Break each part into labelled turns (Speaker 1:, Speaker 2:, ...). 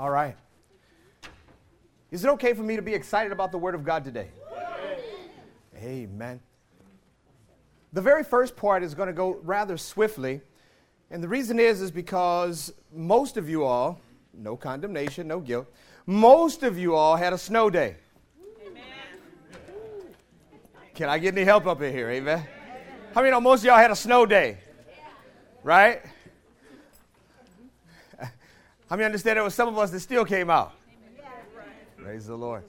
Speaker 1: All right. Is it okay for me to be excited about the Word of God today? Amen. The very first part is going to go rather swiftly. And the reason is is because most of you all, no condemnation, no guilt, most of you all had a snow day. Amen. Can I get any help up in here? Amen. How many know most of y'all had a snow day? Right? How many understand there was some of us that still came out? Praise the Lord.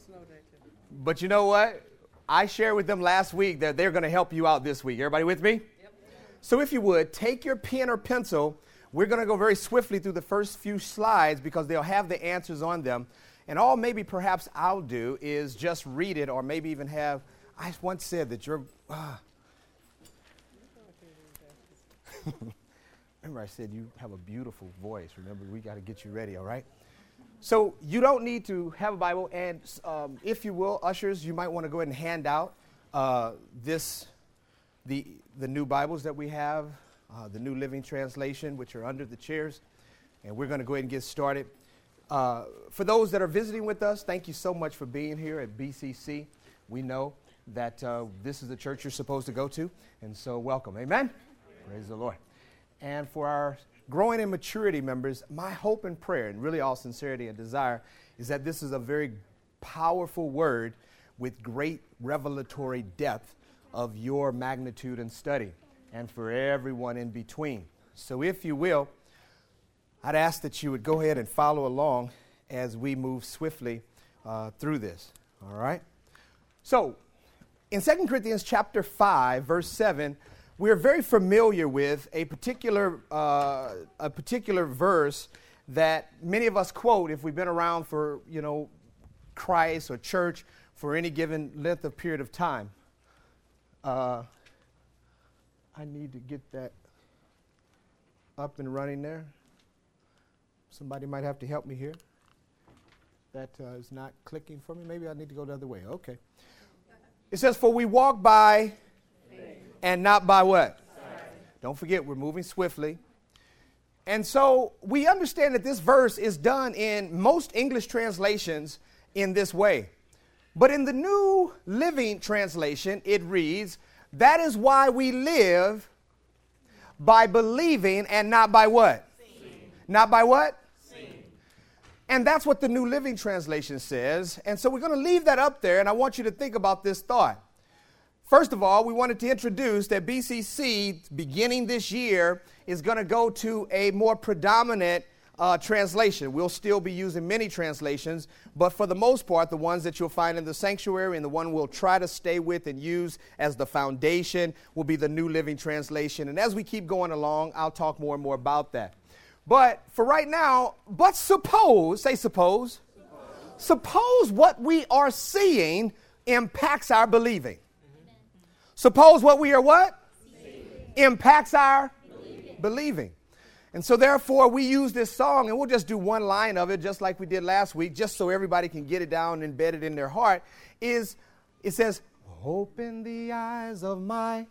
Speaker 1: But you know what? I shared with them last week that they're going to help you out this week. Everybody with me? Yep. So if you would, take your pen or pencil. We're going to go very swiftly through the first few slides because they'll have the answers on them. And all maybe perhaps I'll do is just read it or maybe even have. I once said that you're. Uh, Remember, I said you have a beautiful voice. Remember, we got to get you ready, all right? So you don't need to have a Bible, and um, if you will, ushers, you might want to go ahead and hand out uh, this, the the new Bibles that we have, uh, the New Living Translation, which are under the chairs, and we're going to go ahead and get started. Uh, for those that are visiting with us, thank you so much for being here at BCC. We know that uh, this is the church you're supposed to go to, and so welcome. Amen. Praise the Lord. And for our growing in maturity members, my hope and prayer, and really all sincerity and desire, is that this is a very powerful word with great revelatory depth of your magnitude and study, and for everyone in between. So, if you will, I'd ask that you would go ahead and follow along as we move swiftly uh, through this. All right? So, in 2 Corinthians chapter 5, verse 7, we're very familiar with a particular, uh, a particular verse that many of us quote if we've been around for, you know, Christ or church for any given length of period of time. Uh, I need to get that up and running there. Somebody might have to help me here. That uh, is not clicking for me. Maybe I need to go the other way. Okay. It says, For we walk by and not by what? Don't forget, we're moving swiftly. And so we understand that this verse is done in most English translations in this way. But in the New Living Translation, it reads, That is why we live by believing and not by what? Not by what? And that's what the New Living Translation says. And so we're going to leave that up there, and I want you to think about this thought. First of all, we wanted to introduce that BCC, beginning this year, is going to go to a more predominant uh, translation. We'll still be using many translations, but for the most part, the ones that you'll find in the sanctuary and the one we'll try to stay with and use as the foundation will be the New Living Translation. And as we keep going along, I'll talk more and more about that. But for right now, but suppose, say suppose, suppose, suppose what we are seeing impacts our believing. Suppose what we are what? Impacts our believing. believing. And so, therefore, we use this song, and we'll just do one line of it, just like we did last week, just so everybody can get it down and embed it in their heart. Is it says, "Open the eyes of my,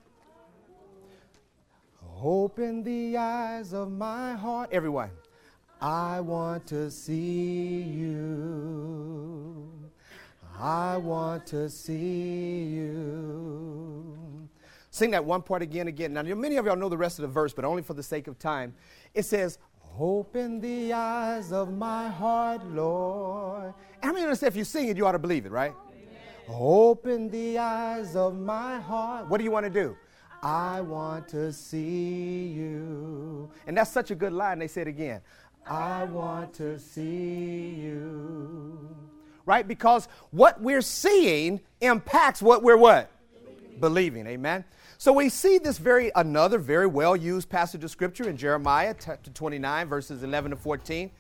Speaker 1: open the eyes of my heart." Everyone, I want to see you. I want to see you. Sing that one part again, again. Now, many of y'all know the rest of the verse, but only for the sake of time. It says, Open the eyes of my heart, Lord. How many understand if you sing it, you ought to believe it, right? Amen. Open the eyes of my heart. What do you want to do? I want to see you. And that's such a good line. They say it again. I want to see you right? Because what we're seeing impacts what we're what? Believing. Believing. Amen. So we see this very another very well used passage of scripture in Jeremiah chapter 29 verses 11 to 14.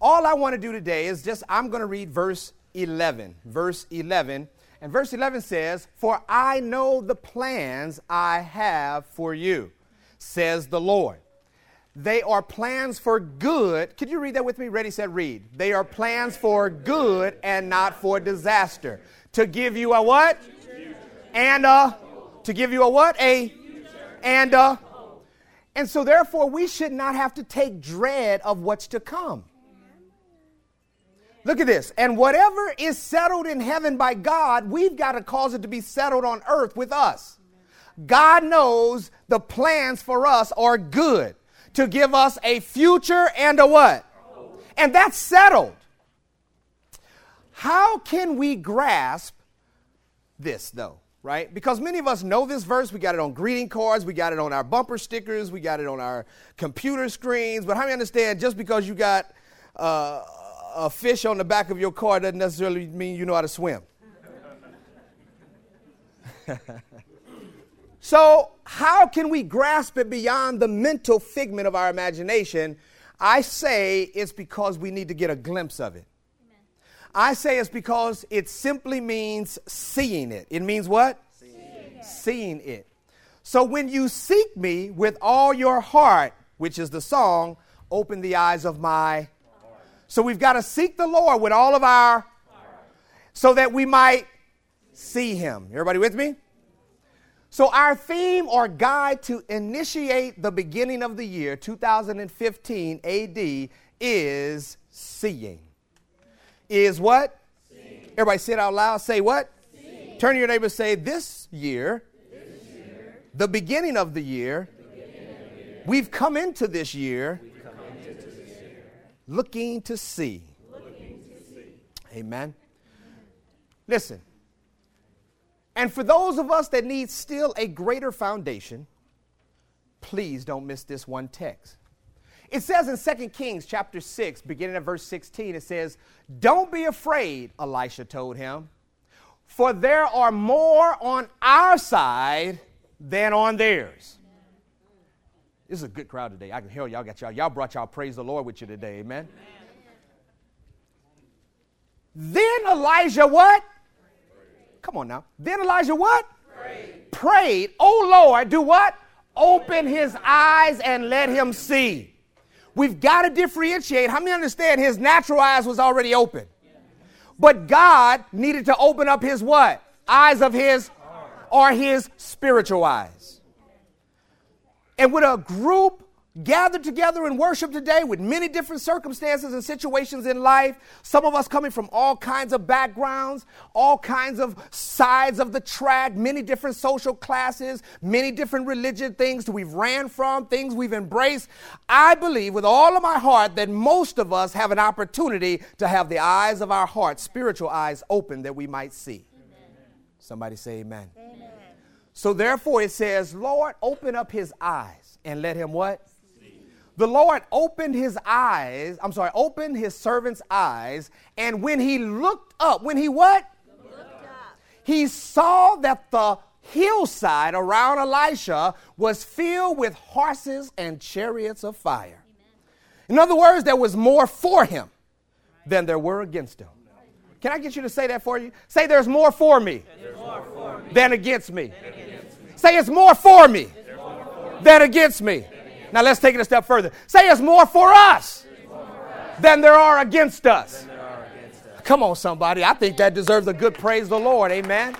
Speaker 1: All I want to do today is just I'm going to read verse 11. Verse 11. And verse 11 says, "For I know the plans I have for you," says the Lord they are plans for good. Could you read that with me? Ready, set, read. They are plans for good and not for disaster. To give you a what? And a to give you a what? A and a and so therefore we should not have to take dread of what's to come. Look at this. And whatever is settled in heaven by God, we've got to cause it to be settled on earth with us. God knows the plans for us are good to give us a future and a what? And that's settled. How can we grasp this though? Right? Because many of us know this verse. We got it on greeting cards, we got it on our bumper stickers, we got it on our computer screens. But how many understand just because you got uh, a fish on the back of your car doesn't necessarily mean you know how to swim? so, how can we grasp it beyond the mental figment of our imagination? I say it's because we need to get a glimpse of it. I say it's because it simply means seeing it. It means what? Seeing it. Seeing it. So when you seek me with all your heart, which is the song, open the eyes of my So we've got to seek the Lord with all of our so that we might see him. Everybody with me? So, our theme or guide to initiate the beginning of the year 2015 AD is seeing is what? Sing. Everybody say it out loud. Say what? Sing. Turn to your neighbor say, This year, this year the beginning of the year, of the year we've come into this year, into this year looking, to see. looking to see. Amen. Listen. And for those of us that need still a greater foundation, please don't miss this one text. It says in 2 Kings chapter 6, beginning at verse 16, it says, Don't be afraid, Elisha told him, for there are more on our side than on theirs. This is a good crowd today. I can hear y'all got y'all. Y'all brought y'all praise the Lord with you today. Amen. Then Elijah what? Come on now. Then Elijah what? Prayed. Prayed. Oh Lord, do what? Open his eyes and let him see. We've got to differentiate. How many understand his natural eyes was already open? But God needed to open up his what? Eyes of his or his spiritual eyes. And with a group gathered together in worship today with many different circumstances and situations in life. Some of us coming from all kinds of backgrounds, all kinds of sides of the track, many different social classes, many different religion things that we've ran from, things we've embraced. I believe with all of my heart that most of us have an opportunity to have the eyes of our heart, spiritual eyes open that we might see. Amen. Somebody say amen. amen. So therefore it says, Lord, open up his eyes and let him what? The Lord opened his eyes, I'm sorry, opened his servant's eyes, and when he looked up, when he what? He saw that the hillside around Elisha was filled with horses and chariots of fire. In other words, there was more for him than there were against him. Can I get you to say that for you? Say, there's more for me, more for me than, against me. than against me. Say, it's more for me, more for than against me. Now let's take it a step further. Say it's more for us, than there are against us. Come on, somebody. I think that deserves a good praise the Lord. Amen.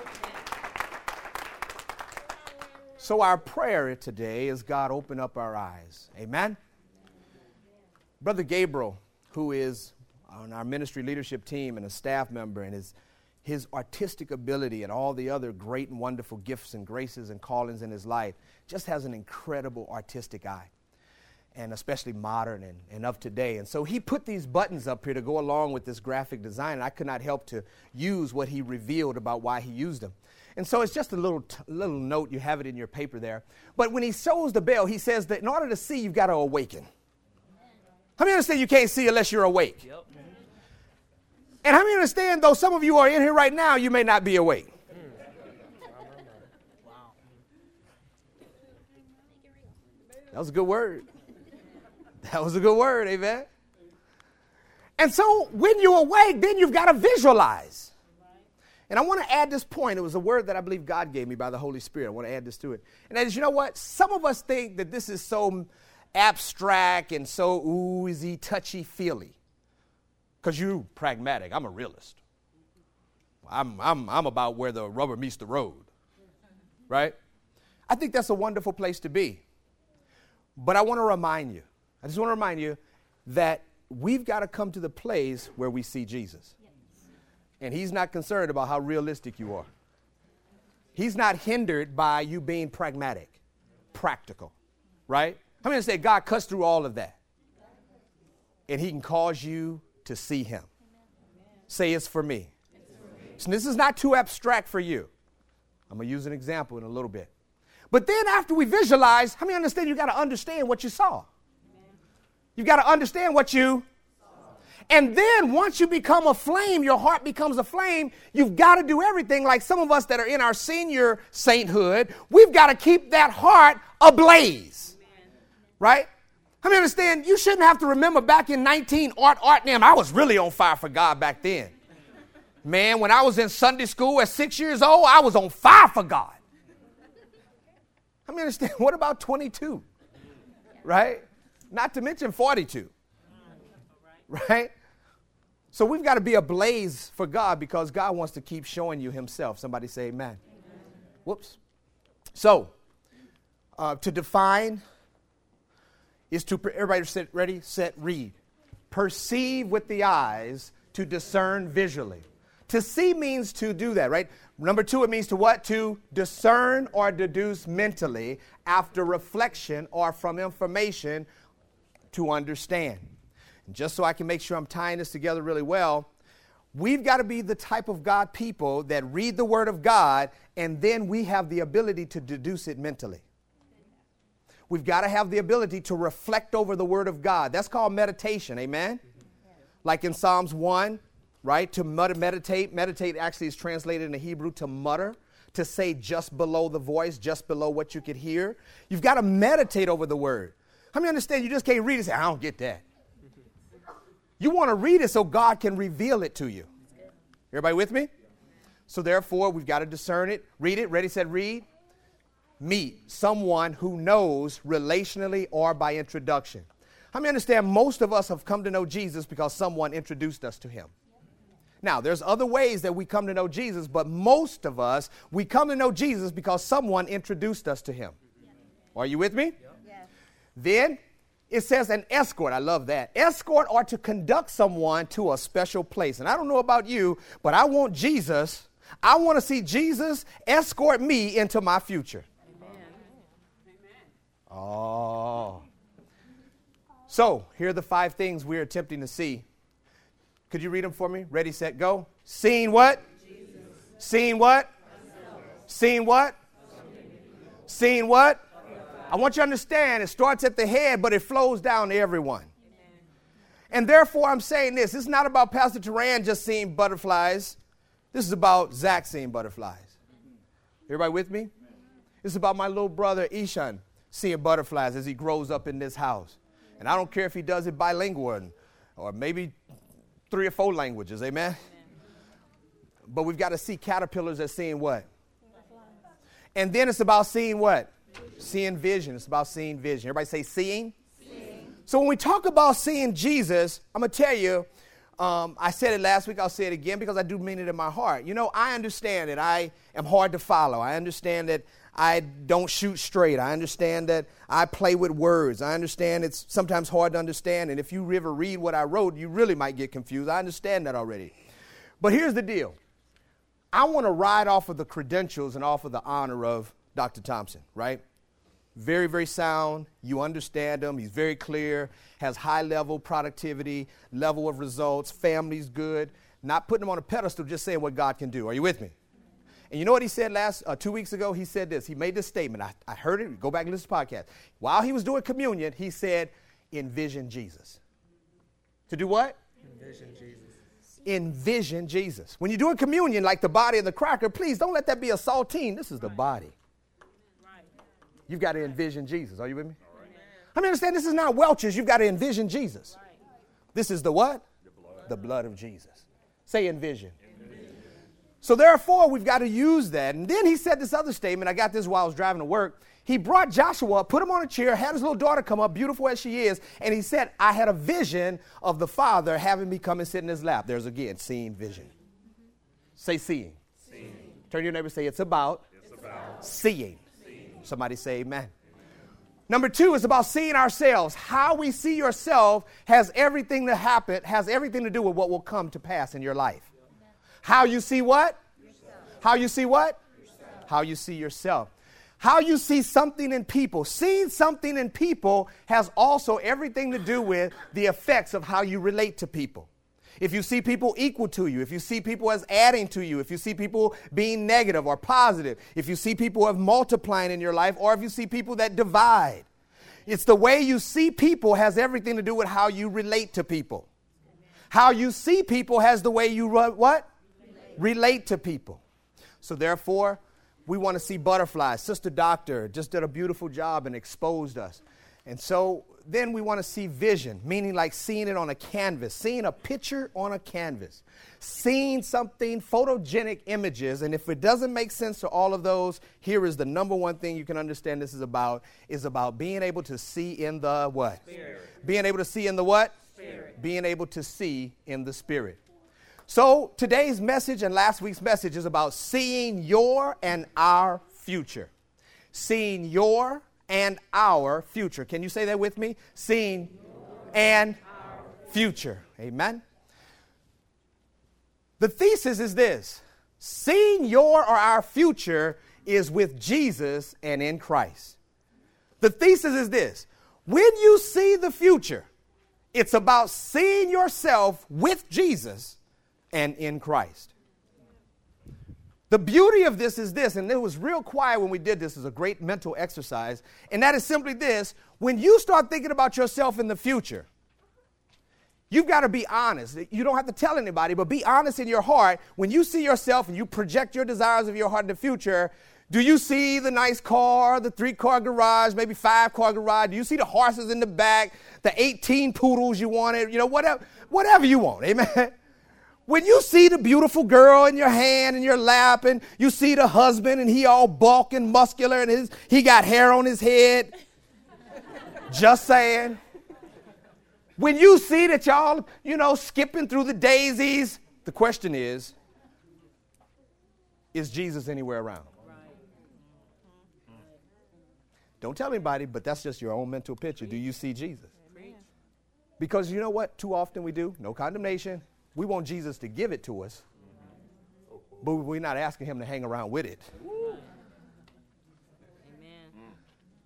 Speaker 1: So, our prayer today is God open up our eyes. Amen. Brother Gabriel, who is on our ministry leadership team and a staff member, and his, his artistic ability and all the other great and wonderful gifts and graces and callings in his life, just has an incredible artistic eye and especially modern and, and of today. And so he put these buttons up here to go along with this graphic design, and I could not help to use what he revealed about why he used them. And so it's just a little, t- little note, you have it in your paper there. But when he shows the bell, he says that in order to see, you've got to awaken. How many understand you can't see unless you're awake? Yep. And how many understand, though some of you are in here right now, you may not be awake? Mm. That was a good word. That was a good word, amen. And so when you awake, then you've got to visualize. And I want to add this point. It was a word that I believe God gave me by the Holy Spirit. I want to add this to it. And is, you know what? Some of us think that this is so abstract and so oozy, touchy feely. Because you pragmatic. I'm a realist. I'm, I'm, I'm about where the rubber meets the road. Right? I think that's a wonderful place to be. But I want to remind you I just want to remind you that we've got to come to the place where we see Jesus. And he's not concerned about how realistic you are. He's not hindered by you being pragmatic, practical, right? I'm going to say God cuts through all of that. And he can cause you to see him. Say it's for me. So this is not too abstract for you. I'm going to use an example in a little bit. But then after we visualize, how many understand you got to understand what you saw? You've got to understand what you and then once you become a flame, your heart becomes a flame, you've got to do everything like some of us that are in our senior sainthood, we've got to keep that heart ablaze. Right? I mean, understand, you shouldn't have to remember back in 19 art, art, name, I was really on fire for God back then. Man, when I was in Sunday school at six years old, I was on fire for God. I mean, understand, what about 22? Right? Not to mention 42. Right? So we've got to be ablaze for God because God wants to keep showing you Himself. Somebody say amen. amen. Whoops. So, uh, to define is to, everybody sit, ready, set, read. Perceive with the eyes, to discern visually. To see means to do that, right? Number two, it means to what? To discern or deduce mentally after reflection or from information to understand. And just so I can make sure I'm tying this together really well, we've got to be the type of God people that read the Word of God and then we have the ability to deduce it mentally. We've got to have the ability to reflect over the Word of God. That's called meditation, amen? Like in Psalms 1, right? To mutter, meditate. Meditate actually is translated into Hebrew to mutter, to say just below the voice, just below what you could hear. You've got to meditate over the Word. How many understand you just can't read it say, I don't get that? You want to read it so God can reveal it to you. Everybody with me? So therefore, we've got to discern it. Read it. Ready, said, read. Meet someone who knows relationally or by introduction. How many understand most of us have come to know Jesus because someone introduced us to him? Now, there's other ways that we come to know Jesus, but most of us, we come to know Jesus because someone introduced us to him. Are you with me? Then it says an escort. I love that. Escort or to conduct someone to a special place. And I don't know about you, but I want Jesus. I want to see Jesus escort me into my future. Amen. Oh. So, here are the five things we're attempting to see. Could you read them for me? Ready, set, go. Seeing what? Jesus. Seeing what? Seeing what? Seeing what? I want you to understand it starts at the head, but it flows down to everyone. And therefore, I'm saying this. This is not about Pastor Turan just seeing butterflies. This is about Zach seeing butterflies. Everybody with me? This is about my little brother Ishan seeing butterflies as he grows up in this house. And I don't care if he does it bilingual or maybe three or four languages. Amen? But we've got to see caterpillars as seeing what? And then it's about seeing what? Seeing vision. It's about seeing vision. Everybody say seeing? seeing. So when we talk about seeing Jesus, I'm going to tell you, um, I said it last week, I'll say it again because I do mean it in my heart. You know, I understand that I am hard to follow. I understand that I don't shoot straight. I understand that I play with words. I understand it's sometimes hard to understand. And if you ever read what I wrote, you really might get confused. I understand that already. But here's the deal I want to ride off of the credentials and off of the honor of Dr. Thompson, right? Very, very sound. You understand him. He's very clear, has high level productivity, level of results, family's good. Not putting him on a pedestal, just saying what God can do. Are you with me? And you know what he said last uh, two weeks ago? He said this. He made this statement. I, I heard it. Go back and listen to the podcast. While he was doing communion, he said, "Envision Jesus." To do what? Envision Jesus. Envision Jesus. When you're doing communion, like the body of the cracker, please don't let that be a saltine. This is the body. You've got to envision Jesus. Are you with me? I mean, understand this is not Welch's. You've got to envision Jesus. This is the what? The blood, the blood of Jesus. Say envision. envision. So therefore, we've got to use that. And then he said this other statement. I got this while I was driving to work. He brought Joshua up, put him on a chair, had his little daughter come up, beautiful as she is, and he said, I had a vision of the Father having me come and sit in his lap. There's again, seeing vision. Say seeing. seeing. Turn your neighbor say, it's about, it's about. seeing. Somebody say amen. Number two is about seeing ourselves. How we see yourself has everything to happen, has everything to do with what will come to pass in your life. How you see what? How you see what? How you see yourself. How you see something in people. Seeing something in people has also everything to do with the effects of how you relate to people. If you see people equal to you, if you see people as adding to you, if you see people being negative or positive, if you see people as multiplying in your life, or if you see people that divide. It's the way you see people has everything to do with how you relate to people. How you see people has the way you what? Relate, relate to people. So therefore, we want to see butterflies. Sister Doctor just did a beautiful job and exposed us. And so then we want to see vision, meaning like seeing it on a canvas, seeing a picture on a canvas, seeing something, photogenic images. And if it doesn't make sense to all of those, here is the number one thing you can understand this is about is about being able to see in the what? Spirit. Being able to see in the what? Spirit. Being able to see in the spirit. So today's message and last week's message is about seeing your and our future. Seeing your and our future. Can you say that with me? Seeing and future. Amen. The thesis is this seeing your or our future is with Jesus and in Christ. The thesis is this when you see the future, it's about seeing yourself with Jesus and in Christ. The beauty of this is this, and it was real quiet when we did this, is a great mental exercise, and that is simply this when you start thinking about yourself in the future, you've got to be honest. You don't have to tell anybody, but be honest in your heart. When you see yourself and you project your desires of your heart in the future, do you see the nice car, the three car garage, maybe five car garage? Do you see the horses in the back, the 18 poodles you wanted, you know, whatever, whatever you want, amen? When you see the beautiful girl in your hand in your lap, and you see the husband and he all bulk and muscular and his, he got hair on his head, just saying. When you see that y'all, you know, skipping through the daisies, the question is, is Jesus anywhere around? Don't tell anybody, but that's just your own mental picture. Do you see Jesus? Because you know what? Too often we do. No condemnation. We want Jesus to give it to us, but we're not asking him to hang around with it.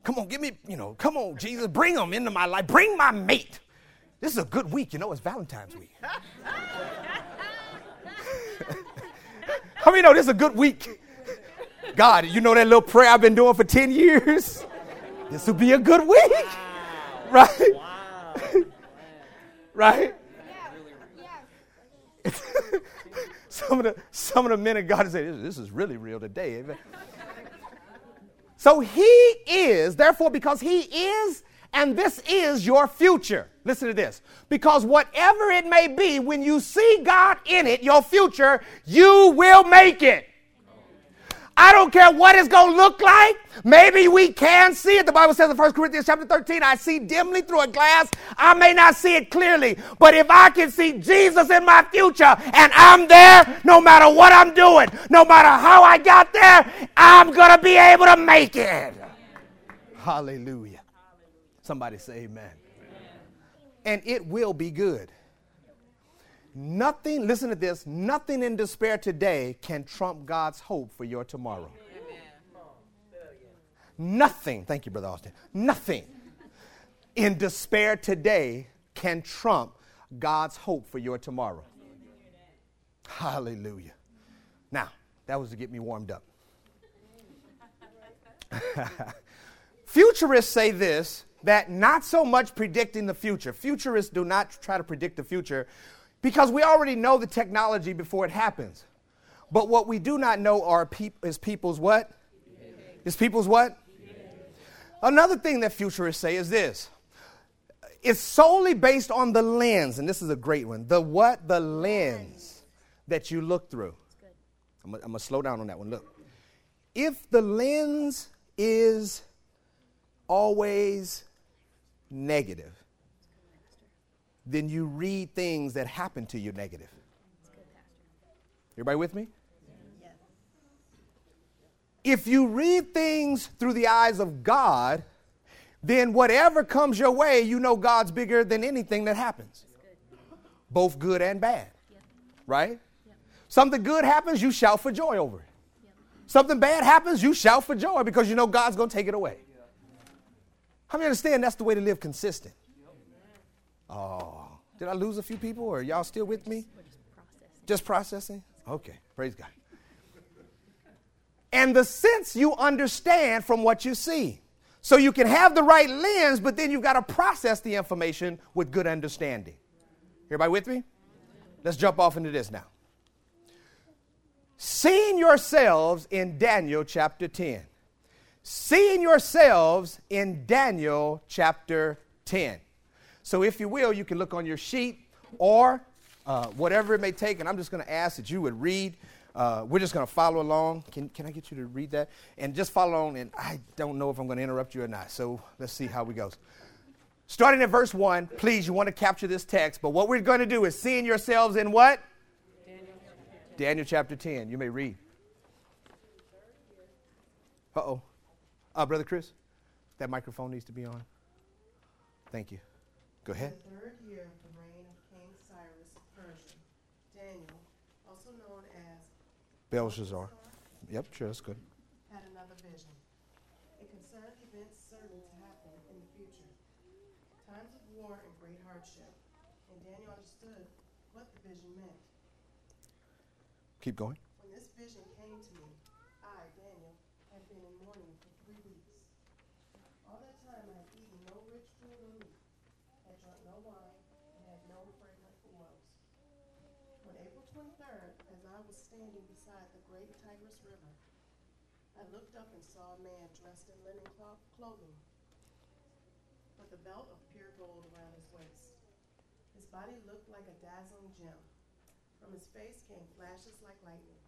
Speaker 1: Come on, give me, you know, come on, Jesus, bring them into my life. Bring my mate. This is a good week, you know, it's Valentine's week. How many know this is a good week? God, you know that little prayer I've been doing for 10 years? This will be a good week. Wow. Right? Wow. right? some of the some of the men of God say, this, this is really real today. So he is, therefore, because he is, and this is your future. Listen to this. Because whatever it may be, when you see God in it, your future, you will make it. I don't care what it's going to look like. Maybe we can see it. The Bible says in 1 Corinthians chapter 13, I see dimly through a glass. I may not see it clearly, but if I can see Jesus in my future and I'm there, no matter what I'm doing, no matter how I got there, I'm going to be able to make it. Hallelujah. Somebody say amen. And it will be good. Nothing, listen to this, nothing in despair today can trump God's hope for your tomorrow. Nothing, thank you, Brother Austin, nothing in despair today can trump God's hope for your tomorrow. Hallelujah. Now, that was to get me warmed up. Futurists say this that not so much predicting the future. Futurists do not try to predict the future, because we already know the technology before it happens. But what we do not know are peop- is people's what? Is people's what? Another thing that futurists say is this. It's solely based on the lens, and this is a great one. The what? The lens that you look through. I'm going to slow down on that one. Look. If the lens is always negative, then you read things that happen to you negative. Everybody with me? If you read things through the eyes of God, then whatever comes your way, you know God's bigger than anything that happens, both good and bad. Right? Something good happens, you shout for joy over it. Something bad happens, you shout for joy because you know God's going to take it away. How many understand that's the way to live consistent? Oh, did I lose a few people or y'all still with me? Just processing? Okay, praise God. And the sense you understand from what you see. So you can have the right lens, but then you've got to process the information with good understanding. Everybody with me? Let's jump off into this now. Seeing yourselves in Daniel chapter 10. Seeing yourselves in Daniel chapter 10. So, if you will, you can look on your sheet or uh, whatever it may take, and I'm just going to ask that you would read uh, we're just going to follow along. Can, can I get you to read that? And just follow along, and I don't know if I'm going to interrupt you or not. So let's see how we goes. Starting at verse 1, please, you want to capture this text, but what we're going to do is seeing yourselves in what? Daniel, Daniel chapter 10. You may read. Uh oh. Uh, Brother Chris, that microphone needs to be on. Thank you. Go ahead. third year of the reign of king cyrus persian Belshazzar. Yep, sure, that's good.
Speaker 2: Had another vision. It concerned events certain to happen in the future, times of war and great hardship. And Daniel understood what the vision meant.
Speaker 1: Keep going.
Speaker 2: When this vision came to me, I, Daniel, had been in mourning for three weeks. All that time I had eaten no rich food or meat, had drunk no wine, and had no fragrant oils. On April 23rd, as I was standing beside the great Tigris River, I looked up and saw a man dressed in linen cloth clothing, with a belt of pure gold around his waist. His body looked like a dazzling gem. From his face came flashes like lightning,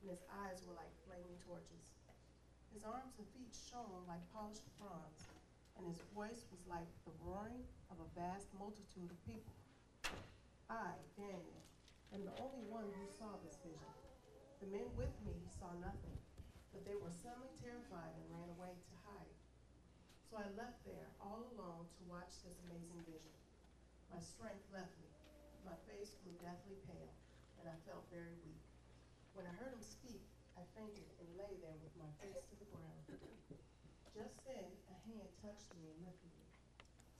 Speaker 2: and his eyes were like flaming torches. His arms and feet shone like polished bronze, and his voice was like the roaring of a vast multitude of people. I, Daniel, am the only one who saw this vision. The men with me saw nothing, but they were suddenly terrified and ran away to hide. So I left there all alone to watch this amazing vision. My strength left me. My face grew deathly pale, and I felt very weak. When I heard him speak, I fainted and lay there with my face to the ground. Just then, a hand touched me and lifted me,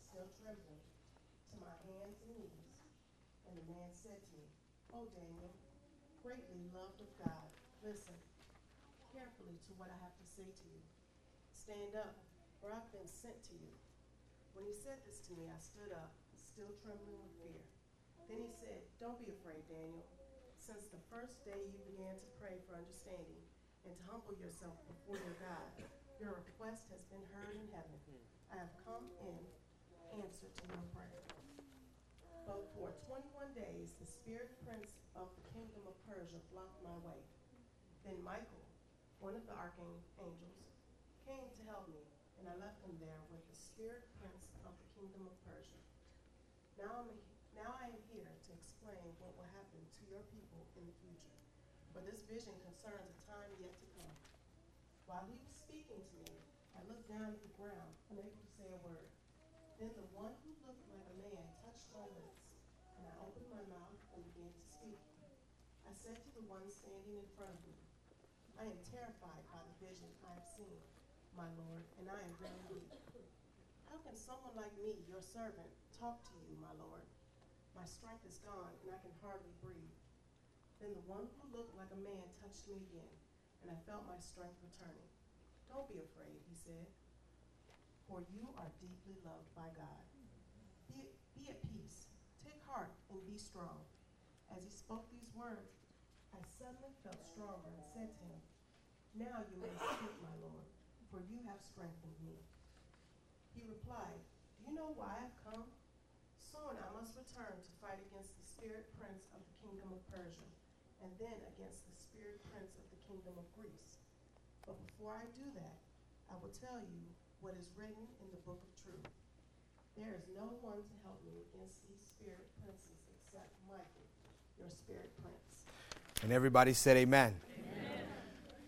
Speaker 2: still trembling, to my hands and knees. And the man said to me, Oh, Daniel, greatly loved of God, listen carefully to what I have to say to you. Stand up, for I've been sent to you. When he said this to me, I stood up, still trembling with fear. Then he said, Don't be afraid, Daniel. Since the first day you began to pray for understanding and to humble yourself before your God, your request has been heard in heaven. I have come in answer to your prayer. But for 21 days, the spirit prince of the kingdom of Persia blocked my way. Then Michael, one of the archangels, came to help me, and I left him there with the spirit prince of the kingdom of Persia. Now, I'm, now I am here to explain what will happen to your people in the future. For this vision concerns a time yet to come. While he was speaking to me, I looked down at the ground, unable to say a word. Then the one who looked like a man touched my lips, and I opened my mouth and began to speak. I said to the one standing in front of me, I am terrified by the vision I have seen, my Lord, and I am very weak. How can someone like me, your servant, talk to you, my Lord? My strength is gone, and I can hardly breathe. Then the one who looked like a man touched me again, and I felt my strength returning. Don't be afraid, he said for you are deeply loved by God. Be, be at peace, take heart, and be strong. As he spoke these words, I suddenly felt stronger and said to him, Now you may speak, my Lord, for you have strengthened me. He replied, Do you know why I've come? Soon I must return to fight against the spirit prince of the kingdom of Persia, and then against the spirit prince of the kingdom of Greece. But before I do that, I will tell you what is written in the book of truth. There is no one to help me against these spirit princes except Michael, your spirit prince.
Speaker 1: And everybody said amen. amen.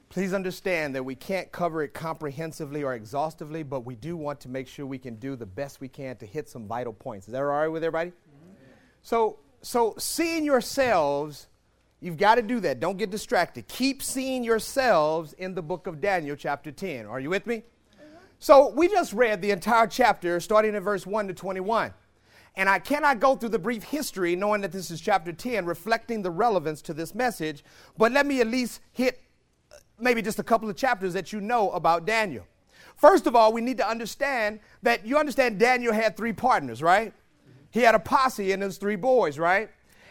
Speaker 1: Please understand that we can't cover it comprehensively or exhaustively, but we do want to make sure we can do the best we can to hit some vital points. Is that all right with everybody? Mm-hmm. So, so seeing yourselves, you've got to do that. Don't get distracted. Keep seeing yourselves in the book of Daniel, chapter 10. Are you with me? So we just read the entire chapter, starting at verse 1 to 21. And I cannot go through the brief history knowing that this is chapter 10, reflecting the relevance to this message, but let me at least hit uh, maybe just a couple of chapters that you know about Daniel. First of all, we need to understand that you understand Daniel had three partners, right? He had a posse and his three boys, right?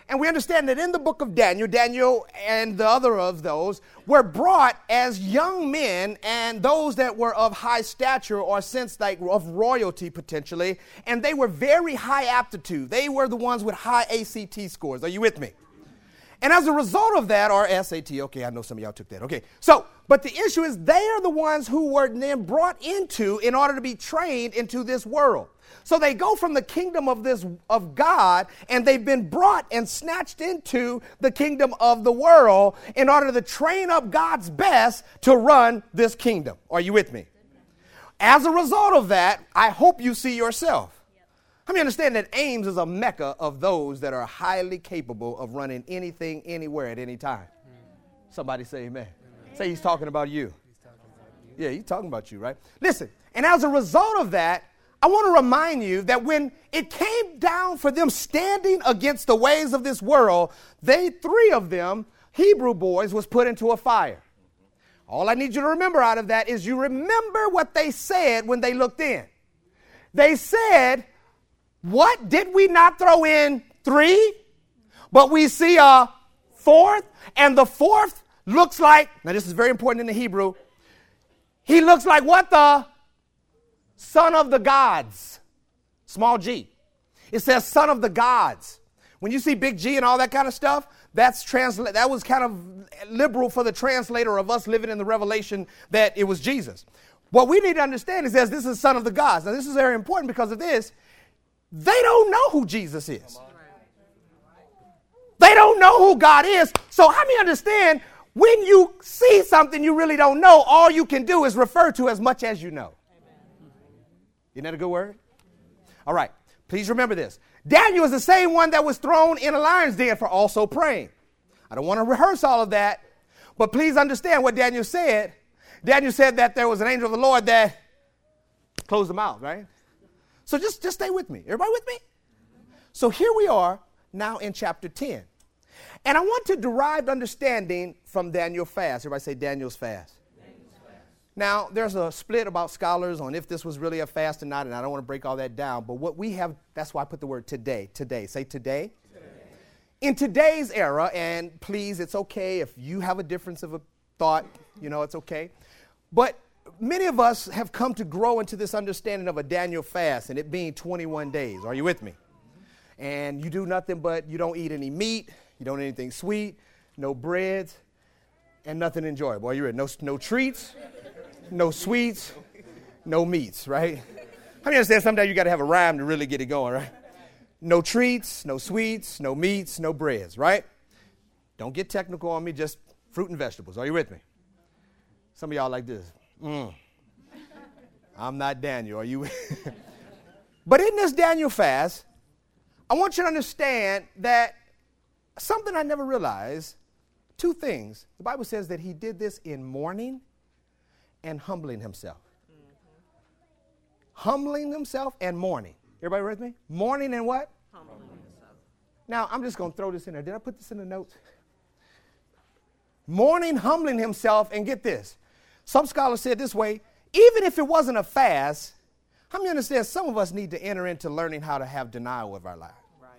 Speaker 1: And we understand that in the book of Daniel, Daniel and the other of those were brought as young men and those that were of high stature or sense like of royalty potentially, and they were very high aptitude. They were the ones with high ACT scores. Are you with me? And as a result of that, or SAT, okay, I know some of y'all took that. Okay, so, but the issue is they are the ones who were then brought into in order to be trained into this world. So they go from the kingdom of this of God and they've been brought and snatched into the kingdom of the world in order to train up God's best to run this kingdom. Are you with me? As a result of that, I hope you see yourself. Let me understand that Ames is a mecca of those that are highly capable of running anything, anywhere, at any time. Mm. Somebody say amen. amen. Say he's talking about you. He's talking about you. Yeah, he's talking about you, right? Listen, and as a result of that, I want to remind you that when it came down for them standing against the ways of this world, they, three of them, Hebrew boys, was put into a fire. All I need you to remember out of that is you remember what they said when they looked in. They said, What? Did we not throw in three? But we see a fourth, and the fourth looks like, now this is very important in the Hebrew, he looks like what the son of the gods. Small g. It says son of the gods. When you see big G and all that kind of stuff, that's transla- that was kind of liberal for the translator of us living in the revelation that it was Jesus. What we need to understand is that this is son of the gods. Now, this is very important because of this. They don't know who Jesus is. They don't know who God is. So, how me understand when you see something you really don't know, all you can do is refer to as much as you know. Isn't that a good word? All right. Please remember this. Daniel is the same one that was thrown in a lion's den for also praying. I don't want to rehearse all of that, but please understand what Daniel said. Daniel said that there was an angel of the Lord that closed the mouth, right? So just, just stay with me. Everybody with me? So here we are now in chapter 10. And I want to derive understanding from Daniel fast. Everybody say Daniel's fast. Now, there's a split about scholars on if this was really a fast or not, and I don't want to break all that down. But what we have, that's why I put the word today. Today. Say today. today. In today's era, and please, it's okay if you have a difference of a thought, you know, it's okay. But many of us have come to grow into this understanding of a Daniel fast and it being 21 days. Are you with me? And you do nothing but you don't eat any meat, you don't eat anything sweet, no breads, and nothing enjoyable. Are you ready? No, no treats, no sweets, no meats, right? How many understand sometimes you got to have a rhyme to really get it going, right? No treats, no sweets, no meats, no breads, right? Don't get technical on me, just fruit and vegetables. Are you with me? Some of y'all like this. Mm. I'm not Daniel. Are you? but in this Daniel fast, I want you to understand that something I never realized two things. The Bible says that he did this in mourning and humbling himself. Mm-hmm. Humbling himself and mourning. Everybody with me? Mourning and what? Humbling himself. Now, I'm just going to throw this in there. Did I put this in the notes? Mourning, humbling himself, and get this. Some scholars said this way even if it wasn't a fast, how many understand some of us need to enter into learning how to have denial of our life? Right.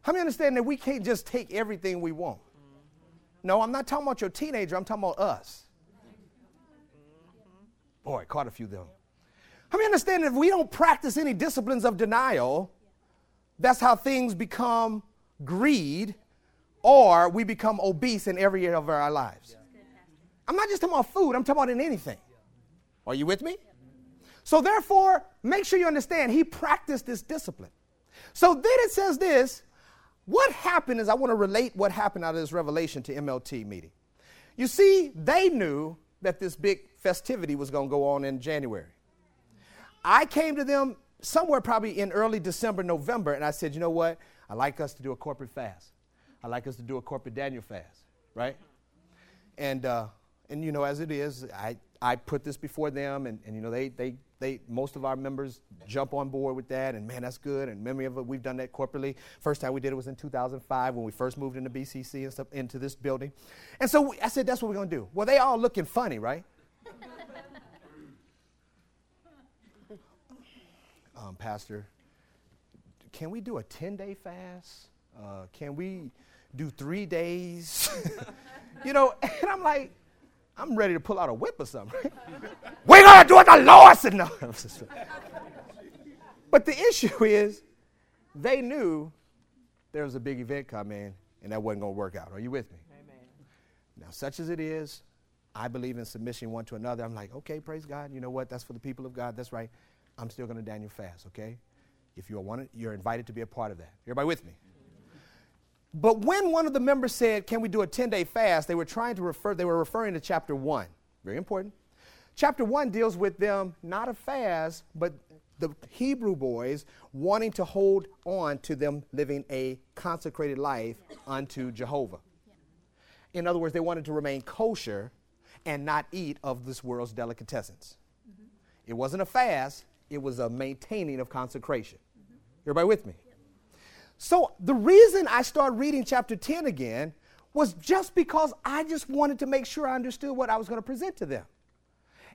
Speaker 1: How many understand that we can't just take everything we want? Mm-hmm. No, I'm not talking about your teenager, I'm talking about us. Boy, caught a few of them. How many understand that if we don't practice any disciplines of denial, that's how things become greed or we become obese in every area of our lives. I'm not just talking about food, I'm talking about in anything. Are you with me? So, therefore, make sure you understand he practiced this discipline. So then it says this what happened is I want to relate what happened out of this revelation to MLT meeting. You see, they knew that this big festivity was going to go on in January. I came to them somewhere probably in early December, November, and I said, you know what? I'd like us to do a corporate fast. I'd like us to do a corporate Daniel fast, right? And, uh, and you know, as it is, I, I put this before them, and, and you know, they, they, they, most of our members jump on board with that, and man, that's good. And many of it, we've done that corporately. First time we did it was in 2005 when we first moved into BCC and stuff, into this building. And so we, I said, that's what we're going to do. Well, they all looking funny, right? um, Pastor, can we do a 10 day fast? Uh, can we do three days? you know, and I'm like, I'm ready to pull out a whip or something. We're going to do it the Lord said no. but the issue is, they knew there was a big event coming and that wasn't going to work out. Are you with me? Amen. Now, such as it is, I believe in submission one to another. I'm like, okay, praise God. You know what? That's for the people of God. That's right. I'm still going to Daniel fast, okay? If you want it, you're invited to be a part of that. Everybody with me? But when one of the members said, Can we do a 10 day fast? they were trying to refer, they were referring to chapter 1. Very important. Chapter 1 deals with them not a fast, but the Hebrew boys wanting to hold on to them living a consecrated life unto Jehovah. In other words, they wanted to remain kosher and not eat of this world's delicatessens. Mm-hmm. It wasn't a fast, it was a maintaining of consecration. Mm-hmm. Everybody with me? So the reason I started reading chapter 10 again was just because I just wanted to make sure I understood what I was going to present to them.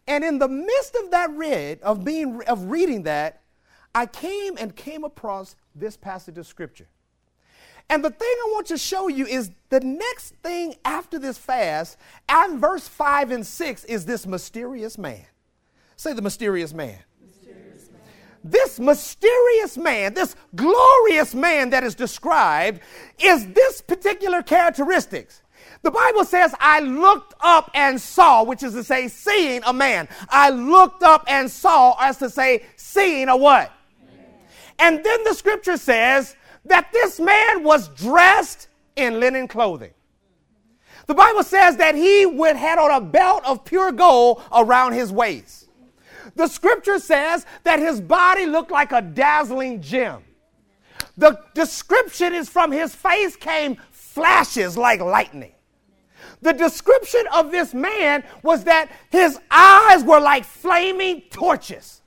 Speaker 1: And in the midst of that read, of being of reading that, I came and came across this passage of scripture. And the thing I want to show you is the next thing after this fast, and verse 5 and 6, is this mysterious man. Say the mysterious man this mysterious man, this glorious man that is described, is this particular characteristics. The Bible says, I looked up and saw, which is to say, seeing a man. I looked up and saw, as to say, seeing a what? And then the scripture says that this man was dressed in linen clothing. The Bible says that he would had on a belt of pure gold around his waist. The scripture says that his body looked like a dazzling gem. The description is from his face came flashes like lightning. The description of this man was that his eyes were like flaming torches.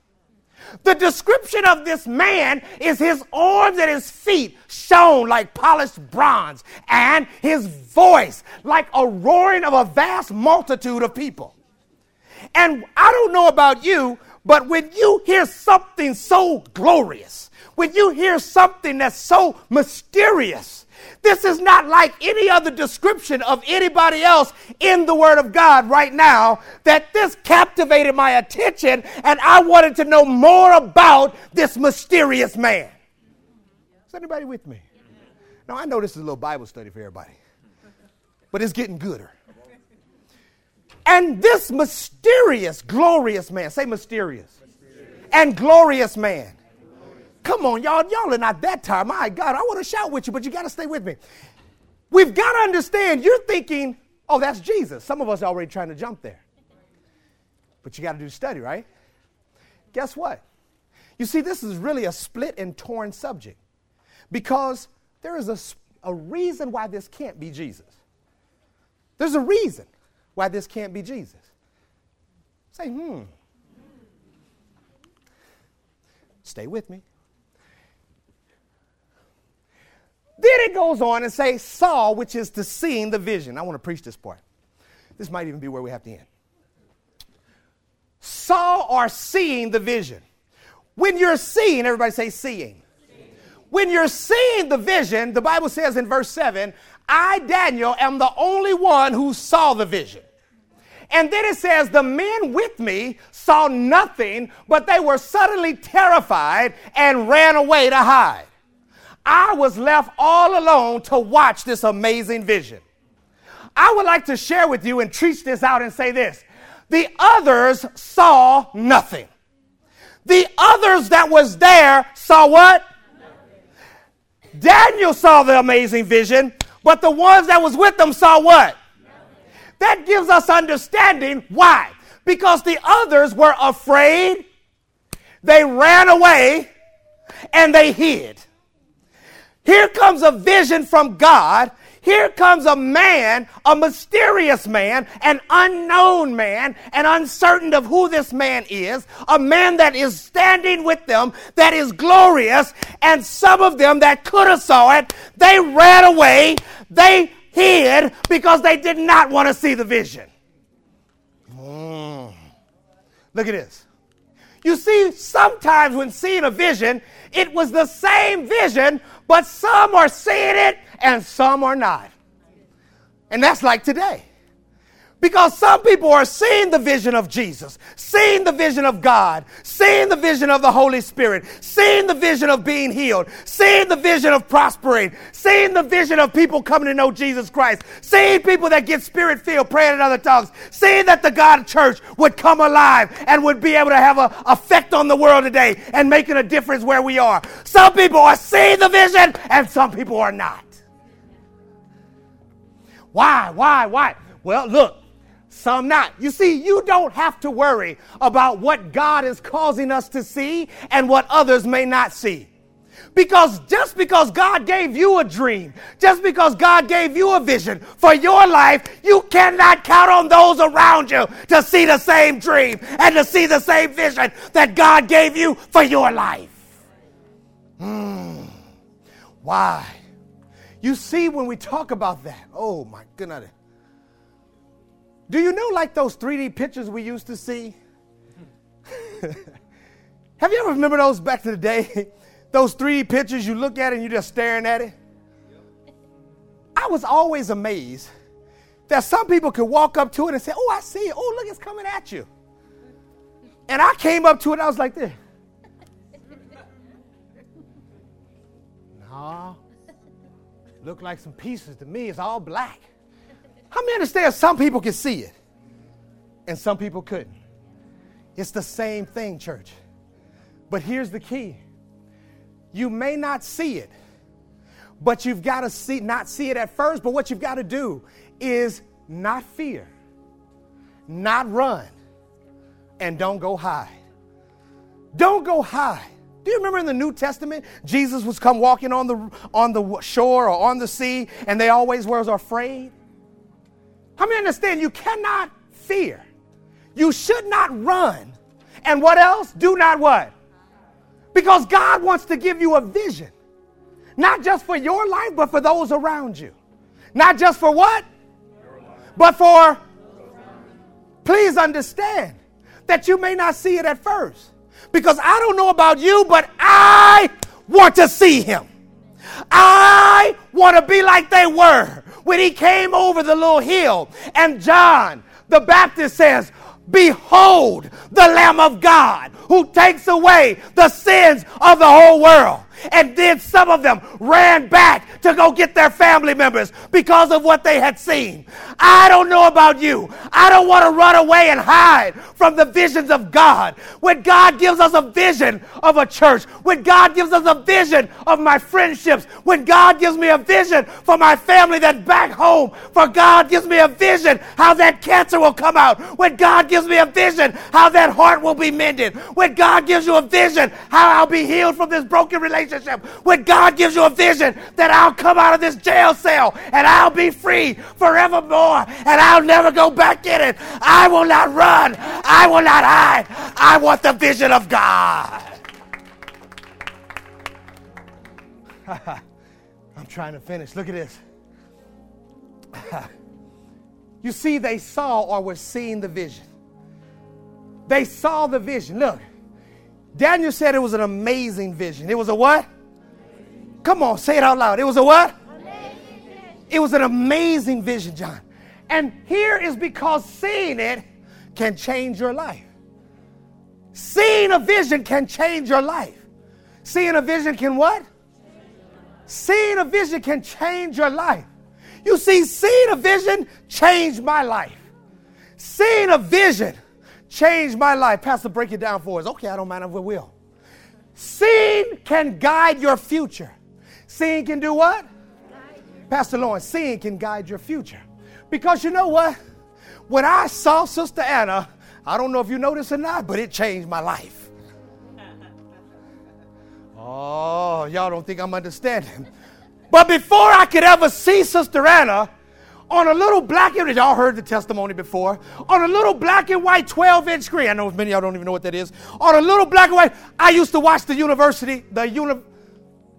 Speaker 1: The description of this man is his arms and his feet shone like polished bronze, and his voice like a roaring of a vast multitude of people. And I don't know about you, but when you hear something so glorious, when you hear something that's so mysterious, this is not like any other description of anybody else in the Word of God right now, that this captivated my attention and I wanted to know more about this mysterious man. Is anybody with me? Now, I know this is a little Bible study for everybody, but it's getting gooder. And this mysterious, glorious man, say mysterious, mysterious. and glorious man. Come on, y'all. Y'all are not that tired. My God, I want to shout with you, but you got to stay with me. We've got to understand, you're thinking, oh, that's Jesus. Some of us are already trying to jump there. But you got to do study, right? Guess what? You see, this is really a split and torn subject because there is a, a reason why this can't be Jesus. There's a reason why this can't be Jesus. Say, hmm. Stay with me. Then it goes on and say, saw, which is to seeing the vision. I want to preach this part. This might even be where we have to end. Saw or seeing the vision. When you're seeing, everybody say seeing. seeing. When you're seeing the vision, the Bible says in verse 7 I, Daniel, am the only one who saw the vision. And then it says, The men with me saw nothing, but they were suddenly terrified and ran away to hide. I was left all alone to watch this amazing vision. I would like to share with you and teach this out and say this the others saw nothing. The others that was there saw what? Daniel saw the amazing vision, but the ones that was with them saw what? That gives us understanding. Why? Because the others were afraid, they ran away, and they hid. Here comes a vision from God. Here comes a man, a mysterious man, an unknown man, and uncertain of who this man is, a man that is standing with them, that is glorious, and some of them that could have saw it, they ran away, they hid because they did not want to see the vision. Mm. Look at this. You see, sometimes when seeing a vision, it was the same vision, but some are seeing it and some are not. And that's like today. Because some people are seeing the vision of Jesus, seeing the vision of God, seeing the vision of the Holy Spirit, seeing the vision of being healed, seeing the vision of prospering, seeing the vision of people coming to know Jesus Christ, seeing people that get spirit filled, praying in other tongues, seeing that the God church would come alive and would be able to have an effect on the world today and making a difference where we are. Some people are seeing the vision and some people are not. Why? Why? Why? Well, look, some not. You see, you don't have to worry about what God is causing us to see and what others may not see. Because just because God gave you a dream, just because God gave you a vision for your life, you cannot count on those around you to see the same dream and to see the same vision that God gave you for your life. Hmm. Why? You see, when we talk about that, oh my goodness. Do you know, like those 3D pictures we used to see? Have you ever remember those back to the day? those 3D pictures, you look at and you're just staring at it? I was always amazed that some people could walk up to it and say, Oh, I see it. Oh, look, it's coming at you. And I came up to it and I was like this. No. Look like some pieces to me. It's all black. How many understand some people can see it and some people couldn't? It's the same thing, church. But here's the key you may not see it, but you've got to see, not see it at first, but what you've got to do is not fear, not run, and don't go hide. Don't go hide. Do you remember in the New Testament, Jesus was come walking on the, on the shore or on the sea, and they always were afraid? How many understand you cannot fear? You should not run. And what else? Do not what? Because God wants to give you a vision. Not just for your life, but for those around you. Not just for what? But for. Please understand that you may not see it at first. Because I don't know about you, but I want to see him. I want to be like they were when he came over the little hill. And John the Baptist says, Behold the Lamb of God who takes away the sins of the whole world. And then some of them ran back to go get their family members because of what they had seen. I don't know about you. I don't want to run away and hide from the visions of God. When God gives us a vision of a church, when God gives us a vision of my friendships, when God gives me a vision for my family that's back home, for God gives me a vision how that cancer will come out, when God gives me a vision how that heart will be mended, when God gives you a vision how I'll be healed from this broken relationship, when God gives you a vision that I'll come out of this jail cell and I'll be free forevermore and I'll never go back in it. I will not run. I will not hide. I want the vision of God. I'm trying to finish. Look at this. you see, they saw or were seeing the vision. They saw the vision. Look, Daniel said it was an amazing vision. It was a what? Come on, say it out loud. It was a what? It was an amazing vision, John. And here is because seeing it can change your life. Seeing a vision can change your life. Seeing a vision can what? Seeing a vision can change your life. You see, seeing a vision changed my life. Seeing a vision changed my life. Pastor, break it down for us. Okay, I don't mind if we will. Seeing can guide your future. Seeing can do what? Pastor Lawrence, seeing can guide your future. Because you know what? When I saw Sister Anna, I don't know if you noticed or not, but it changed my life. Oh, y'all don't think I'm understanding. But before I could ever see Sister Anna, on a little black and y'all heard the testimony before. On a little black and white 12 inch screen i know many of y'all don't even know what that is. On a little black and white i used to watch the university the uni,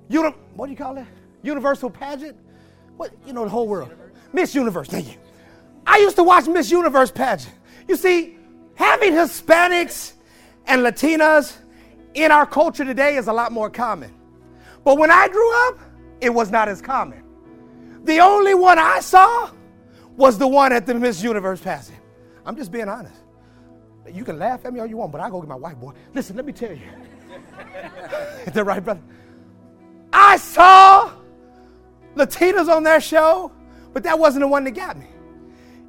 Speaker 1: uni what do you call it universal pageant? What you know the whole world. Miss universe thank you. I used to watch miss universe pageant. You see having hispanics and latinas in our culture today is a lot more common. But when i grew up it was not as common. The only one I saw was the one at the Miss Universe passing. I'm just being honest. You can laugh at me all you want, but I go get my white boy. Listen, let me tell you. Is that right, brother? I saw Latinas on their show, but that wasn't the one that got me.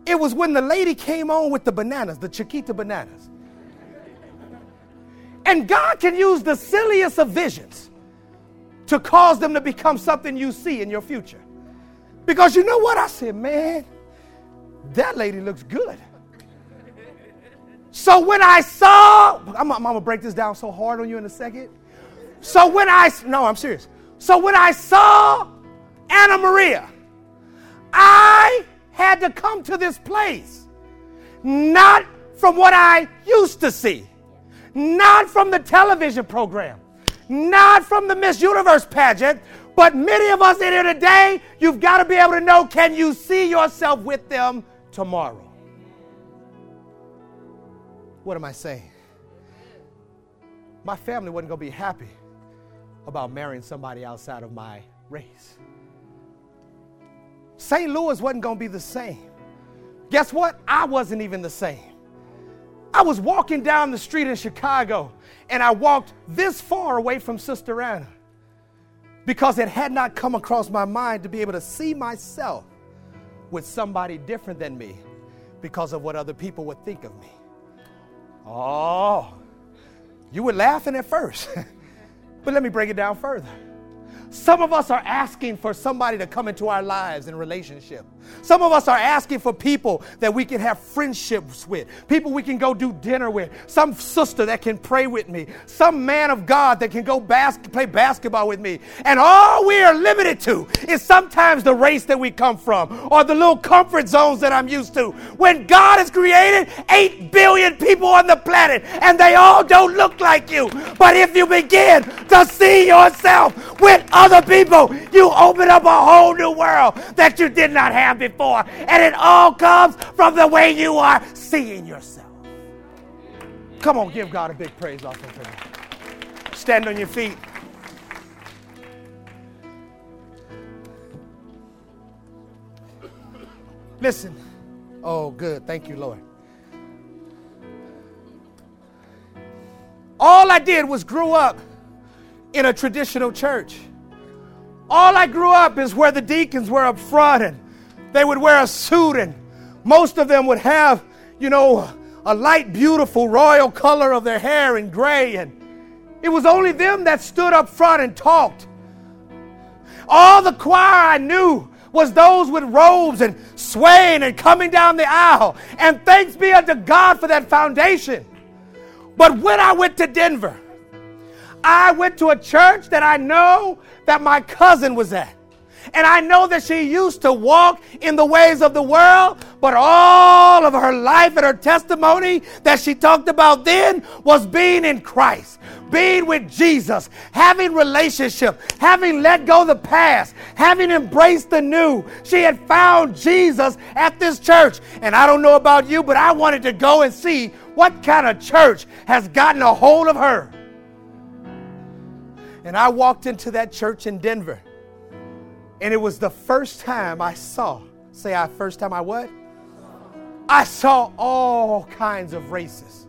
Speaker 1: It was when the lady came on with the bananas, the Chiquita bananas. And God can use the silliest of visions to cause them to become something you see in your future. Because you know what? I said, man, that lady looks good. So when I saw, I'm, I'm gonna break this down so hard on you in a second. So when I, no, I'm serious. So when I saw Anna Maria, I had to come to this place, not from what I used to see, not from the television program, not from the Miss Universe pageant, but many of us in here today, you've got to be able to know can you see yourself with them tomorrow? What am I saying? My family wasn't going to be happy about marrying somebody outside of my race. St. Louis wasn't going to be the same. Guess what? I wasn't even the same. I was walking down the street in Chicago and I walked this far away from Sister Anna because it had not come across my mind to be able to see myself with somebody different than me because of what other people would think of me. Oh, you were laughing at first, but let me break it down further. Some of us are asking for somebody to come into our lives in relationship. Some of us are asking for people that we can have friendships with, people we can go do dinner with, some sister that can pray with me, some man of God that can go bas- play basketball with me. And all we are limited to is sometimes the race that we come from or the little comfort zones that I'm used to. When God has created 8 billion people on the planet and they all don't look like you. But if you begin to see yourself with other people, you open up a whole new world that you did not have before. And it all comes from the way you are seeing yourself. Come on, give God a big praise offering that. Stand on your feet. Listen. Oh, good. Thank you, Lord. All I did was grew up in a traditional church. All I grew up is where the deacons were up front and they would wear a suit and most of them would have, you know, a light, beautiful royal color of their hair and gray. And it was only them that stood up front and talked. All the choir I knew was those with robes and swaying and coming down the aisle. And thanks be unto God for that foundation. But when I went to Denver, I went to a church that I know that my cousin was at. And I know that she used to walk in the ways of the world, but all of her life and her testimony that she talked about then was being in Christ, being with Jesus, having relationship, having let go the past, having embraced the new. She had found Jesus at this church. And I don't know about you, but I wanted to go and see what kind of church has gotten a hold of her. And I walked into that church in Denver. And it was the first time I saw, say I first time I what? I saw all kinds of races.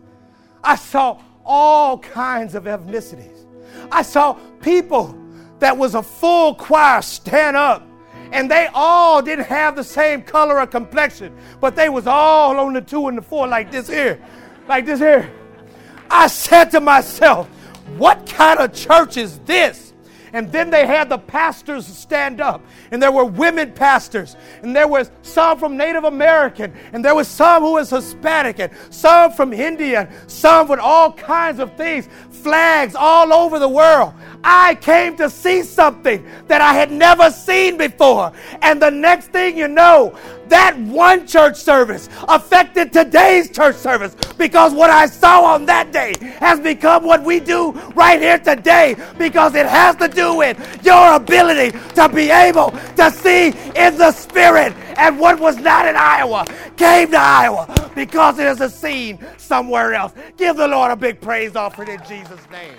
Speaker 1: I saw all kinds of ethnicities. I saw people that was a full choir stand up and they all didn't have the same color or complexion, but they was all on the two and the four like this here, like this here. I said to myself, what kind of church is this? And then they had the pastors stand up, and there were women pastors, and there was some from Native American, and there was some who was Hispanic, and some from India, some with all kinds of things, flags all over the world. I came to see something that I had never seen before. And the next thing you know, that one church service affected today's church service because what I saw on that day has become what we do right here today because it has to do with your ability to be able to see in the spirit. And what was not in Iowa came to Iowa because it is a scene somewhere else. Give the Lord a big praise offering in Jesus' name.